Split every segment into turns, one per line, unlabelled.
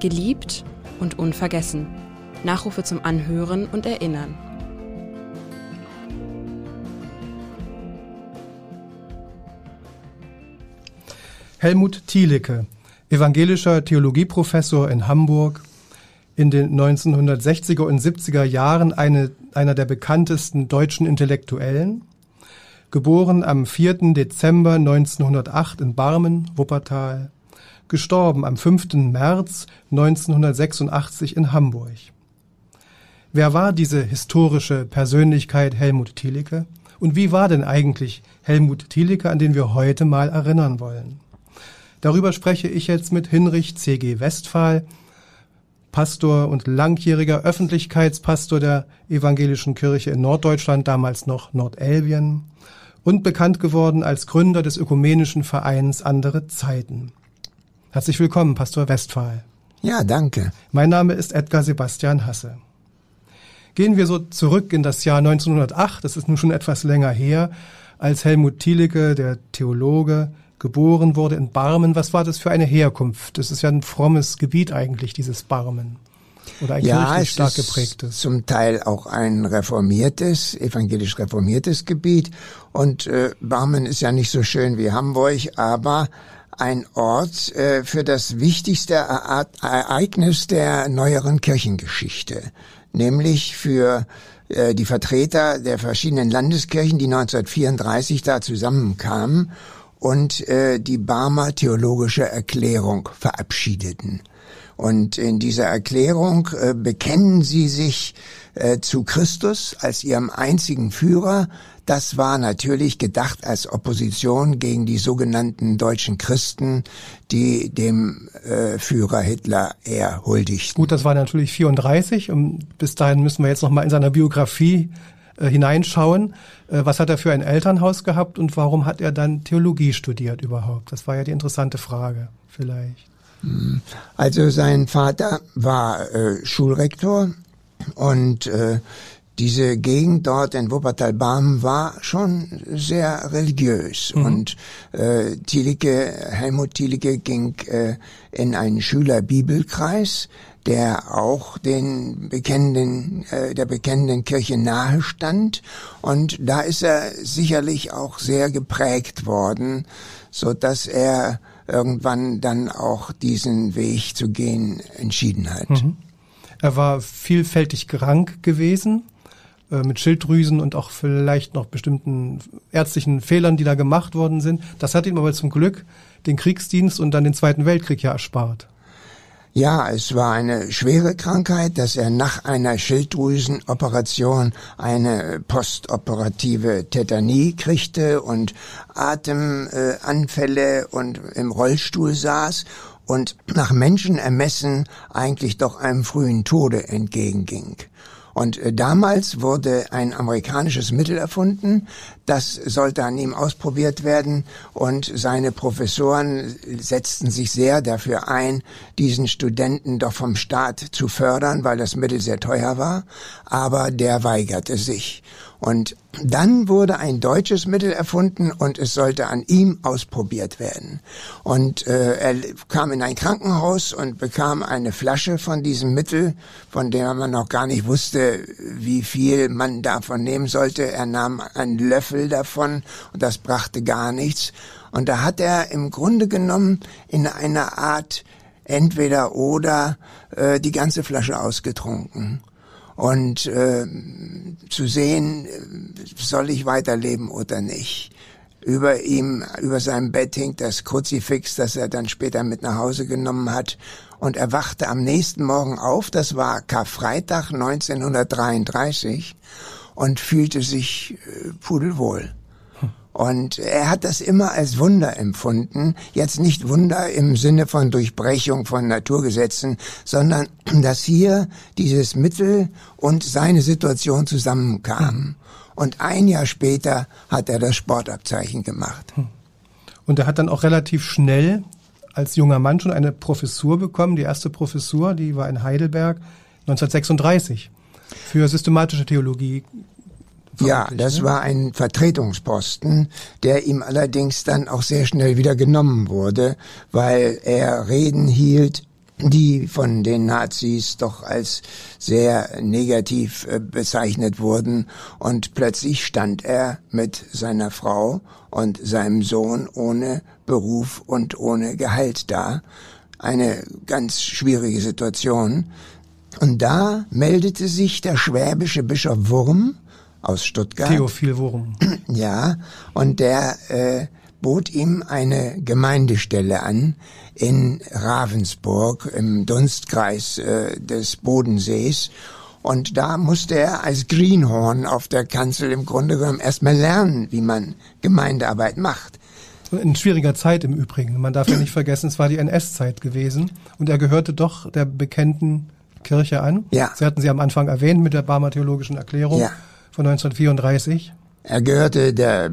Geliebt und unvergessen. Nachrufe zum Anhören und Erinnern.
Helmut Thielicke, evangelischer Theologieprofessor in Hamburg, in den 1960er und 70er Jahren eine, einer der bekanntesten deutschen Intellektuellen, geboren am 4. Dezember 1908 in Barmen, Wuppertal, gestorben am 5. März 1986 in Hamburg. Wer war diese historische Persönlichkeit Helmut Thielicke? Und wie war denn eigentlich Helmut Thielicke, an den wir heute mal erinnern wollen? Darüber spreche ich jetzt mit Hinrich C.G. Westphal, Pastor und langjähriger Öffentlichkeitspastor der evangelischen Kirche in Norddeutschland, damals noch Nordelbien, und bekannt geworden als Gründer des ökumenischen Vereins Andere Zeiten. Herzlich willkommen, Pastor Westphal.
Ja, danke.
Mein Name ist Edgar Sebastian Hasse. Gehen wir so zurück in das Jahr 1908, das ist nun schon etwas länger her, als Helmut Thielicke, der Theologe, geboren wurde in Barmen. Was war das für eine Herkunft? Das ist ja ein frommes Gebiet eigentlich, dieses Barmen.
Oder ein ja, kirchlich stark geprägtes. Zum Teil auch ein reformiertes, evangelisch reformiertes Gebiet. Und äh, Barmen ist ja nicht so schön wie Hamburg, aber ein Ort äh, für das wichtigste Ereignis der neueren Kirchengeschichte, nämlich für äh, die Vertreter der verschiedenen Landeskirchen, die 1934 da zusammenkamen und äh, die Barmer Theologische Erklärung verabschiedeten. Und in dieser Erklärung äh, bekennen sie sich äh, zu Christus als ihrem einzigen Führer. Das war natürlich gedacht als Opposition gegen die sogenannten deutschen Christen, die dem äh, Führer Hitler eher huldigten.
Gut, das war natürlich 34 und bis dahin müssen wir jetzt noch mal in seiner Biografie äh, hineinschauen. Äh, was hat er für ein Elternhaus gehabt und warum hat er dann Theologie studiert überhaupt? Das war ja die interessante Frage vielleicht.
Hm. Also sein Vater war äh, Schulrektor und äh, diese Gegend dort in Wuppertal-Barmen war schon sehr religiös mhm. und äh, Thielicke, Helmut Thielicke ging äh, in einen Schülerbibelkreis, der auch den bekennenden, äh, der bekennenden Kirche nahe stand und da ist er sicherlich auch sehr geprägt worden, so dass er irgendwann dann auch diesen Weg zu gehen entschieden hat. Mhm.
Er war vielfältig krank gewesen äh, mit Schilddrüsen und auch vielleicht noch bestimmten ärztlichen Fehlern, die da gemacht worden sind. Das hat ihm aber zum Glück den Kriegsdienst und dann den Zweiten Weltkrieg ja erspart.
Ja, es war eine schwere Krankheit, dass er nach einer Schilddrüsenoperation eine postoperative Tetanie kriegte und Atemanfälle und im Rollstuhl saß und nach Menschenermessen eigentlich doch einem frühen Tode entgegenging. Und äh, damals wurde ein amerikanisches Mittel erfunden, das sollte an ihm ausprobiert werden und seine Professoren setzten sich sehr dafür ein, diesen Studenten doch vom Staat zu fördern, weil das Mittel sehr teuer war, aber der weigerte sich. Und dann wurde ein deutsches Mittel erfunden und es sollte an ihm ausprobiert werden. Und äh, er kam in ein Krankenhaus und bekam eine Flasche von diesem Mittel, von der man noch gar nicht wusste, wie viel man davon nehmen sollte. Er nahm einen Löffel davon und das brachte gar nichts. Und da hat er im Grunde genommen in einer Art entweder oder äh, die ganze Flasche ausgetrunken und äh, zu sehen, soll ich weiterleben oder nicht. Über ihm, über seinem Bett hing das Kruzifix, das er dann später mit nach Hause genommen hat. Und er wachte am nächsten Morgen auf, das war Karfreitag 1933, und fühlte sich äh, pudelwohl. Und er hat das immer als Wunder empfunden. Jetzt nicht Wunder im Sinne von Durchbrechung von Naturgesetzen, sondern dass hier dieses Mittel und seine Situation zusammenkamen. Und ein Jahr später hat er das Sportabzeichen gemacht. Hm.
Und er hat dann auch relativ schnell als junger Mann schon eine Professur bekommen. Die erste Professur, die war in Heidelberg 1936 für systematische Theologie.
Ja, das ne? war ein Vertretungsposten, der ihm allerdings dann auch sehr schnell wieder genommen wurde, weil er Reden hielt die von den Nazis doch als sehr negativ äh, bezeichnet wurden und plötzlich stand er mit seiner Frau und seinem Sohn ohne Beruf und ohne Gehalt da. Eine ganz schwierige Situation. Und da meldete sich der schwäbische Bischof Wurm aus Stuttgart.
Theophil Wurm.
Ja, und der äh, bot ihm eine Gemeindestelle an in Ravensburg im Dunstkreis äh, des Bodensees. Und da musste er als Greenhorn auf der Kanzel im Grunde genommen erstmal lernen, wie man Gemeindearbeit macht.
In schwieriger Zeit im Übrigen. Man darf ja nicht vergessen, es war die NS-Zeit gewesen und er gehörte doch der bekannten Kirche an.
Ja.
Sie hatten sie am Anfang erwähnt mit der Barmer Theologischen Erklärung
Ja.
Von 1934.
Er gehörte der äh,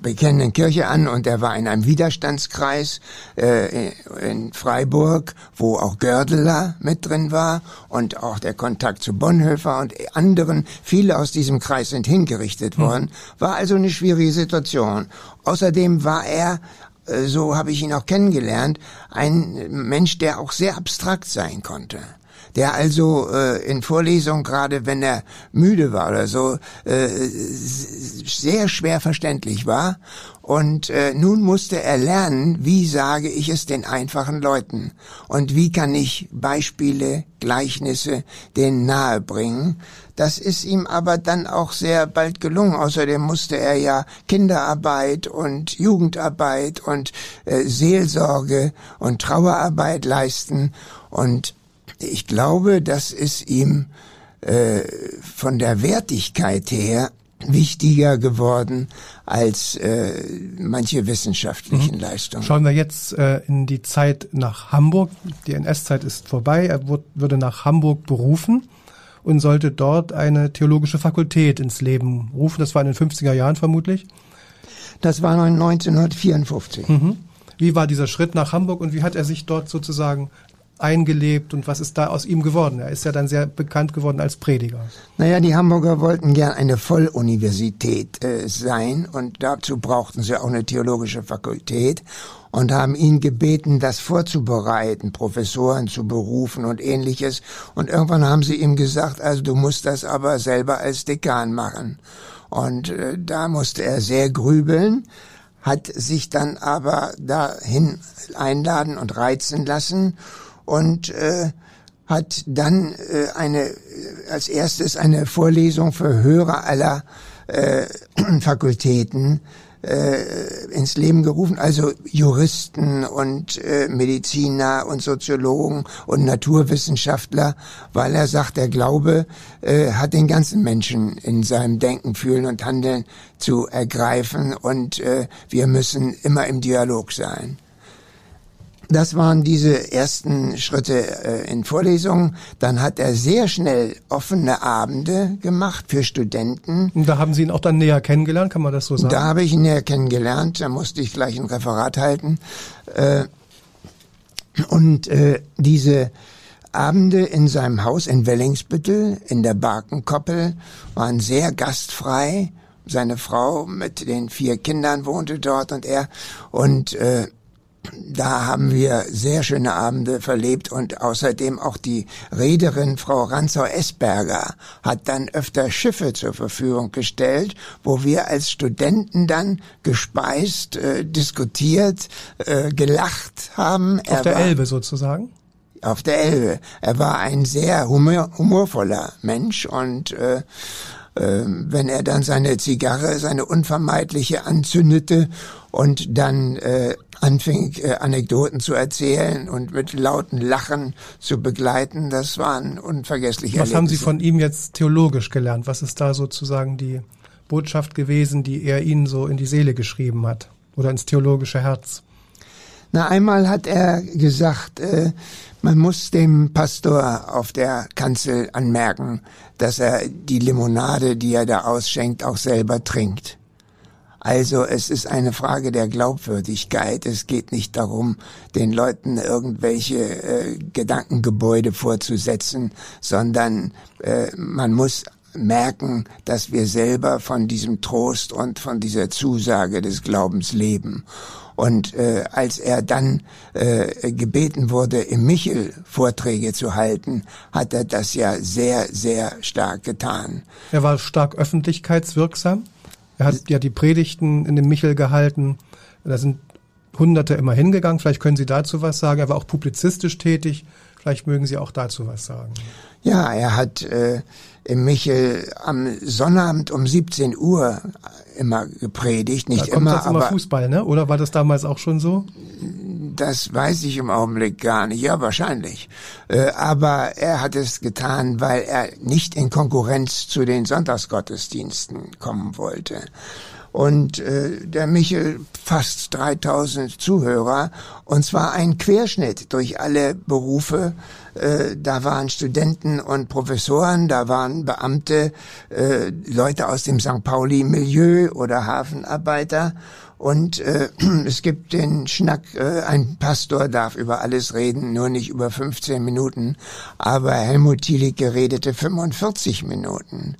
bekennenden Kirche an und er war in einem Widerstandskreis äh, in Freiburg, wo auch Gördeler mit drin war und auch der Kontakt zu Bonhoeffer und anderen. Viele aus diesem Kreis sind hingerichtet worden. War also eine schwierige Situation. Außerdem war er äh, so habe ich ihn auch kennengelernt, ein Mensch, der auch sehr abstrakt sein konnte der also äh, in Vorlesungen, gerade wenn er müde war oder so, äh, sehr schwer verständlich war. Und äh, nun musste er lernen, wie sage ich es den einfachen Leuten und wie kann ich Beispiele, Gleichnisse denen nahe bringen. Das ist ihm aber dann auch sehr bald gelungen. Außerdem musste er ja Kinderarbeit und Jugendarbeit und äh, Seelsorge und Trauerarbeit leisten. Und ich glaube, das ist ihm äh, von der Wertigkeit her wichtiger geworden als äh, manche wissenschaftlichen mhm. Leistungen.
Schauen wir jetzt äh, in die Zeit nach Hamburg. Die NS-Zeit ist vorbei. Er wurde, wurde nach Hamburg berufen und sollte dort eine theologische Fakultät ins Leben rufen. Das war in den 50er Jahren vermutlich.
Das war 1954.
Mhm. Wie war dieser Schritt nach Hamburg und wie hat er sich dort sozusagen eingelebt und was ist da aus ihm geworden? Er ist ja dann sehr bekannt geworden als Prediger.
Naja, die Hamburger wollten gern eine Volluniversität äh, sein und dazu brauchten sie auch eine theologische Fakultät und haben ihn gebeten, das vorzubereiten, Professoren zu berufen und ähnliches. Und irgendwann haben sie ihm gesagt, also du musst das aber selber als Dekan machen. Und äh, da musste er sehr grübeln hat sich dann aber dahin einladen und reizen lassen und äh, hat dann äh, eine als erstes eine Vorlesung für Hörer aller äh, Fakultäten äh, ins Leben gerufen, also Juristen und äh, Mediziner und Soziologen und Naturwissenschaftler, weil er sagt, der Glaube äh, hat den ganzen Menschen in seinem Denken, Fühlen und Handeln zu ergreifen und äh, wir müssen immer im Dialog sein. Das waren diese ersten Schritte äh, in Vorlesungen. Dann hat er sehr schnell offene Abende gemacht für Studenten.
Und da haben Sie ihn auch dann näher kennengelernt, kann man das so sagen?
Da habe ich ihn näher kennengelernt. Da musste ich gleich ein Referat halten. Äh, und äh, diese Abende in seinem Haus in Wellingsbüttel in der Barkenkoppel waren sehr gastfrei. Seine Frau mit den vier Kindern wohnte dort und er und äh, da haben wir sehr schöne Abende verlebt und außerdem auch die Reederin Frau Ranzau-Esberger hat dann öfter Schiffe zur Verfügung gestellt, wo wir als Studenten dann gespeist, äh, diskutiert, äh, gelacht haben.
Auf er der Elbe sozusagen?
Auf der Elbe. Er war ein sehr humor humorvoller Mensch und äh, wenn er dann seine Zigarre, seine unvermeidliche anzündete und dann äh, anfing, äh, Anekdoten zu erzählen und mit lauten Lachen zu begleiten. Das waren unvergessliche
Was haben Sie von ihm jetzt theologisch gelernt? Was ist da sozusagen die Botschaft gewesen, die er Ihnen so in die Seele geschrieben hat oder ins theologische Herz?
Na, einmal hat er gesagt, äh, man muss dem Pastor auf der Kanzel anmerken, dass er die Limonade, die er da ausschenkt, auch selber trinkt. Also es ist eine Frage der Glaubwürdigkeit. Es geht nicht darum, den Leuten irgendwelche äh, Gedankengebäude vorzusetzen, sondern äh, man muss merken, dass wir selber von diesem Trost und von dieser Zusage des Glaubens leben. Und äh, als er dann äh, gebeten wurde, im Michel Vorträge zu halten, hat er das ja sehr, sehr stark getan.
Er war stark öffentlichkeitswirksam. Er hat ja die Predigten in dem Michel gehalten. Da sind Hunderte immer hingegangen. Vielleicht können Sie dazu was sagen. Er war auch publizistisch tätig. Vielleicht mögen Sie auch dazu was sagen.
Ja, er hat äh, Michel am Sonnabend um 17 Uhr immer gepredigt, nicht
da kommt
immer,
jetzt immer
aber
Fußball, ne? Oder war das damals auch schon so?
das weiß ich im Augenblick gar nicht. Ja, wahrscheinlich. Äh, aber er hat es getan, weil er nicht in Konkurrenz zu den Sonntagsgottesdiensten kommen wollte. Und äh, der Michel fast 3000 Zuhörer und zwar ein Querschnitt durch alle Berufe. Äh, da waren Studenten und Professoren, da waren Beamte, äh, Leute aus dem St. Pauli-Milieu oder Hafenarbeiter. Und äh, es gibt den Schnack, äh, ein Pastor darf über alles reden, nur nicht über 15 Minuten. Aber Helmut Thielicke redete 45 Minuten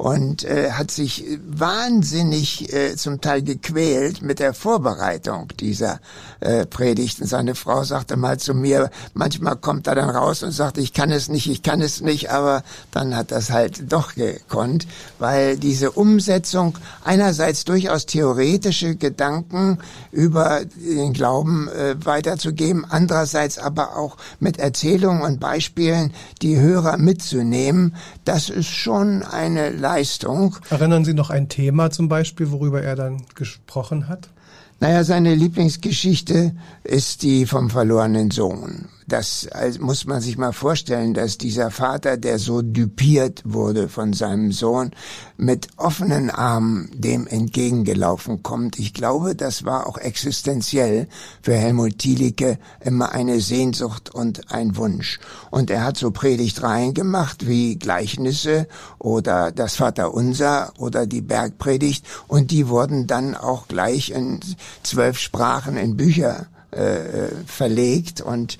und äh, hat sich wahnsinnig äh, zum Teil gequält mit der Vorbereitung dieser äh, Predigten. Seine Frau sagte mal zu mir, manchmal kommt er dann raus und sagt, ich kann es nicht, ich kann es nicht, aber dann hat das halt doch gekonnt, weil diese Umsetzung einerseits durchaus theoretische Gedanken über den Glauben äh, weiterzugeben, andererseits aber auch mit Erzählungen und Beispielen die Hörer mitzunehmen, das ist schon eine Leistung.
Erinnern Sie noch ein Thema zum Beispiel, worüber er dann gesprochen hat?
Naja, seine Lieblingsgeschichte ist die vom verlorenen Sohn das muss man sich mal vorstellen, dass dieser Vater, der so düpiert wurde von seinem Sohn, mit offenen Armen dem entgegengelaufen kommt. Ich glaube, das war auch existenziell für Helmut Thielicke immer eine Sehnsucht und ein Wunsch. Und er hat so Predigtreihen gemacht wie Gleichnisse oder das Vaterunser oder die Bergpredigt und die wurden dann auch gleich in zwölf Sprachen in Bücher äh, verlegt und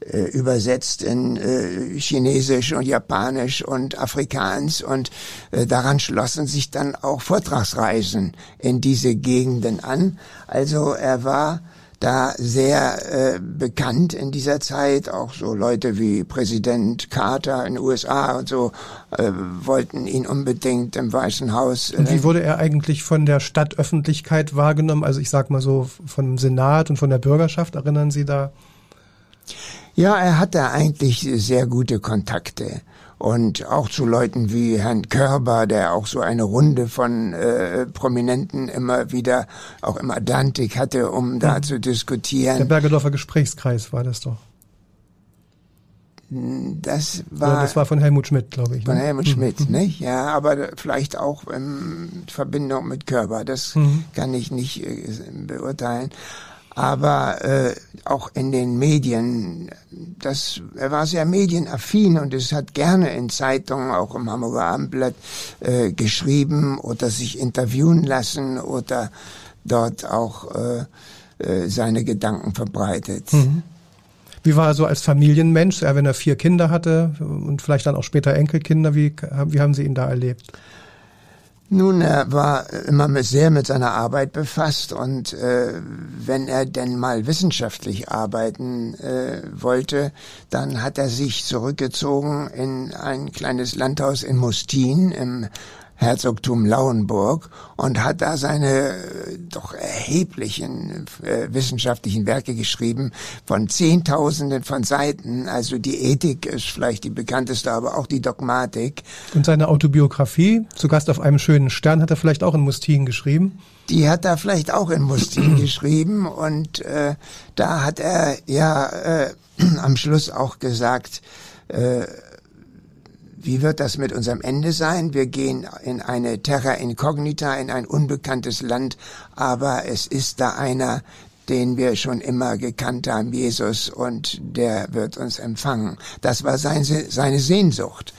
äh, übersetzt in äh, Chinesisch und Japanisch und Afrikaans und äh, daran schlossen sich dann auch Vortragsreisen in diese Gegenden an. Also er war da sehr äh, bekannt in dieser Zeit. Auch so Leute wie Präsident Carter in den USA und so äh, wollten ihn unbedingt im Weißen Haus.
Äh, und wie wurde er eigentlich von der Stadtöffentlichkeit wahrgenommen? Also ich sag mal so vom Senat und von der Bürgerschaft. Erinnern Sie da?
Ja, er hatte eigentlich sehr gute Kontakte und auch zu Leuten wie Herrn Körber, der auch so eine Runde von äh, Prominenten immer wieder, auch im Atlantik hatte, um da mhm. zu diskutieren.
Der Bergedorfer Gesprächskreis war das doch.
Das war,
ja, das war von Helmut Schmidt, glaube ich.
Von ne? Helmut mhm. Schmidt, mhm. nicht? Ja, aber vielleicht auch in Verbindung mit Körber. Das mhm. kann ich nicht äh, beurteilen aber äh, auch in den Medien. Das, er war sehr medienaffin und es hat gerne in Zeitungen, auch im Hamburger Abendblatt, äh, geschrieben oder sich interviewen lassen oder dort auch äh, äh, seine Gedanken verbreitet. Mhm.
Wie war er so als Familienmensch, wenn er vier Kinder hatte und vielleicht dann auch später Enkelkinder? Wie, wie haben Sie ihn da erlebt?
Nun, er war immer sehr mit seiner Arbeit befasst und äh, wenn er denn mal wissenschaftlich arbeiten äh, wollte, dann hat er sich zurückgezogen in ein kleines Landhaus in Mustin im Herzogtum Lauenburg und hat da seine äh, doch erheblichen äh, wissenschaftlichen Werke geschrieben von Zehntausenden von Seiten. Also die Ethik ist vielleicht die bekannteste, aber auch die Dogmatik.
Und seine Autobiografie, zu Gast auf einem schönen Stern, hat er vielleicht auch in Mustin geschrieben?
Die hat er vielleicht auch in Mustin geschrieben und äh, da hat er ja äh, am Schluss auch gesagt, äh, wie wird das mit unserem Ende sein? Wir gehen in eine Terra Incognita, in ein unbekanntes Land, aber es ist da einer, den wir schon immer gekannt haben, Jesus, und der wird uns empfangen. Das war seine, seine Sehnsucht.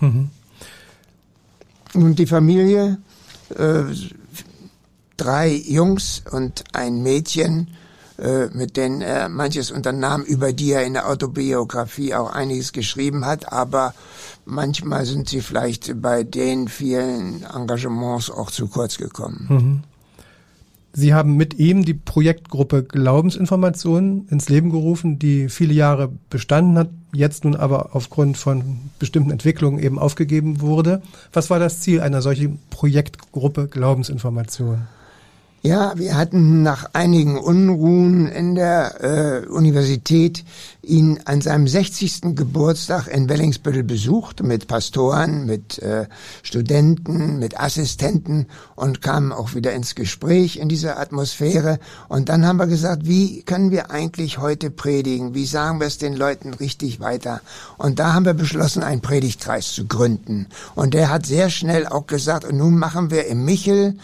Mhm. Und die Familie, äh, drei Jungs und ein Mädchen, mit denen er manches unternahm, über die er in der Autobiografie auch einiges geschrieben hat, aber manchmal sind sie vielleicht bei den vielen Engagements auch zu kurz gekommen. Mhm.
Sie haben mit ihm die Projektgruppe Glaubensinformationen ins Leben gerufen, die viele Jahre bestanden hat, jetzt nun aber aufgrund von bestimmten Entwicklungen eben aufgegeben wurde. Was war das Ziel einer solchen Projektgruppe Glaubensinformationen?
Ja, wir hatten nach einigen Unruhen in der äh, Universität ihn an seinem 60. Geburtstag in Wellingsbüttel besucht mit Pastoren, mit äh, Studenten, mit Assistenten und kamen auch wieder ins Gespräch in dieser Atmosphäre. Und dann haben wir gesagt, wie können wir eigentlich heute predigen? Wie sagen wir es den Leuten richtig weiter? Und da haben wir beschlossen, einen Predigtkreis zu gründen. Und der hat sehr schnell auch gesagt, und nun machen wir im Michel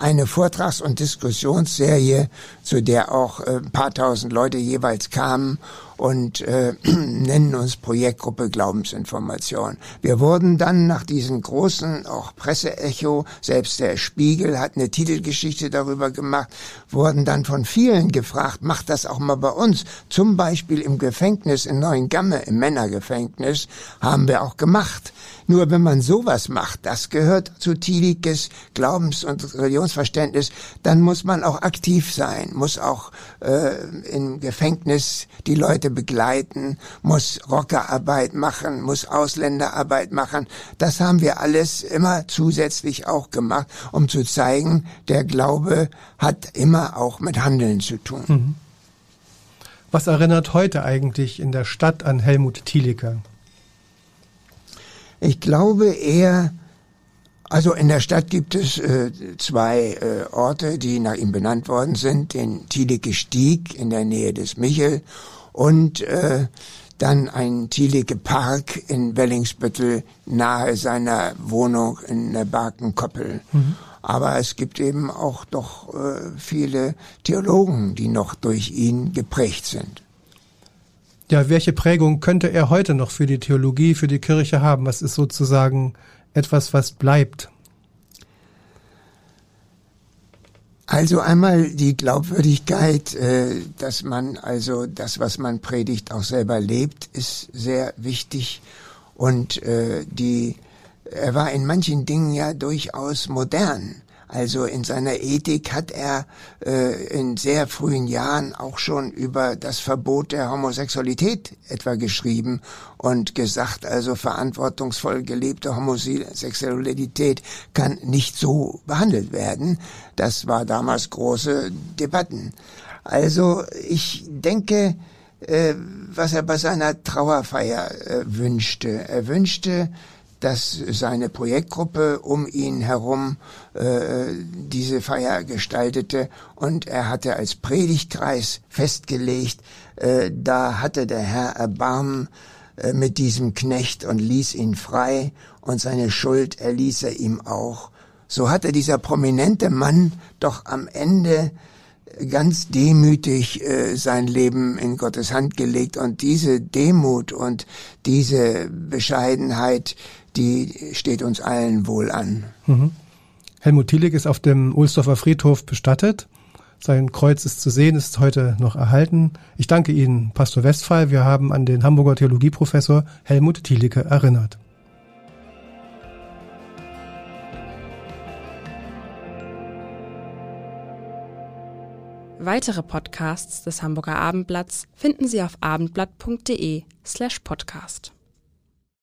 eine Vortrags- und Diskussionsserie, zu der auch äh, ein paar tausend Leute jeweils kamen und äh, nennen uns Projektgruppe Glaubensinformation. Wir wurden dann nach diesen großen auch Presseecho, selbst der Spiegel hat eine Titelgeschichte darüber gemacht, wurden dann von vielen gefragt, macht das auch mal bei uns. Zum Beispiel im Gefängnis in Neuengamme, im Männergefängnis, haben wir auch gemacht. Nur wenn man sowas macht, das gehört zu Tielikes Glaubens- und Religionsverständnis, dann muss man auch aktiv sein, muss auch äh, im Gefängnis die Leute begleiten, muss Rockerarbeit machen, muss Ausländerarbeit machen. Das haben wir alles immer zusätzlich auch gemacht, um zu zeigen, der Glaube hat immer auch mit Handeln zu tun. Mhm.
Was erinnert heute eigentlich in der Stadt an Helmut Thielicke?
Ich glaube eher, also in der Stadt gibt es äh, zwei äh, Orte, die nach ihm benannt worden sind. Den Thielicke Stieg in der Nähe des Michel und äh, dann ein Thielicke Park in Wellingsbüttel nahe seiner Wohnung in der Barkenkoppel. Mhm. Aber es gibt eben auch doch äh, viele Theologen, die noch durch ihn geprägt sind.
Ja, welche Prägung könnte er heute noch für die Theologie, für die Kirche haben? Was ist sozusagen etwas, was bleibt?
Also einmal die Glaubwürdigkeit, äh, dass man also das, was man predigt, auch selber lebt, ist sehr wichtig. Und äh, die, er war in manchen Dingen ja durchaus modern. Also in seiner Ethik hat er äh, in sehr frühen Jahren auch schon über das Verbot der Homosexualität etwa geschrieben und gesagt, also verantwortungsvoll gelebte Homosexualität kann nicht so behandelt werden. Das war damals große Debatten. Also ich denke, äh, was er bei seiner Trauerfeier äh, wünschte. Er wünschte, dass seine Projektgruppe um ihn herum äh, diese Feier gestaltete und er hatte als Predigtkreis festgelegt, äh, da hatte der Herr Erbarmen äh, mit diesem Knecht und ließ ihn frei und seine Schuld erließ er ihm auch. So hatte dieser prominente Mann doch am Ende ganz demütig äh, sein Leben in Gottes Hand gelegt und diese Demut und diese Bescheidenheit, die steht uns allen wohl an. Mhm.
Helmut Thielik ist auf dem Ohlsdorfer Friedhof bestattet. Sein Kreuz ist zu sehen, ist heute noch erhalten. Ich danke Ihnen, Pastor Westphal. Wir haben an den Hamburger Theologieprofessor Helmut Thielicke erinnert.
Weitere Podcasts des Hamburger Abendblatts finden Sie auf abendblatt.de slash podcast.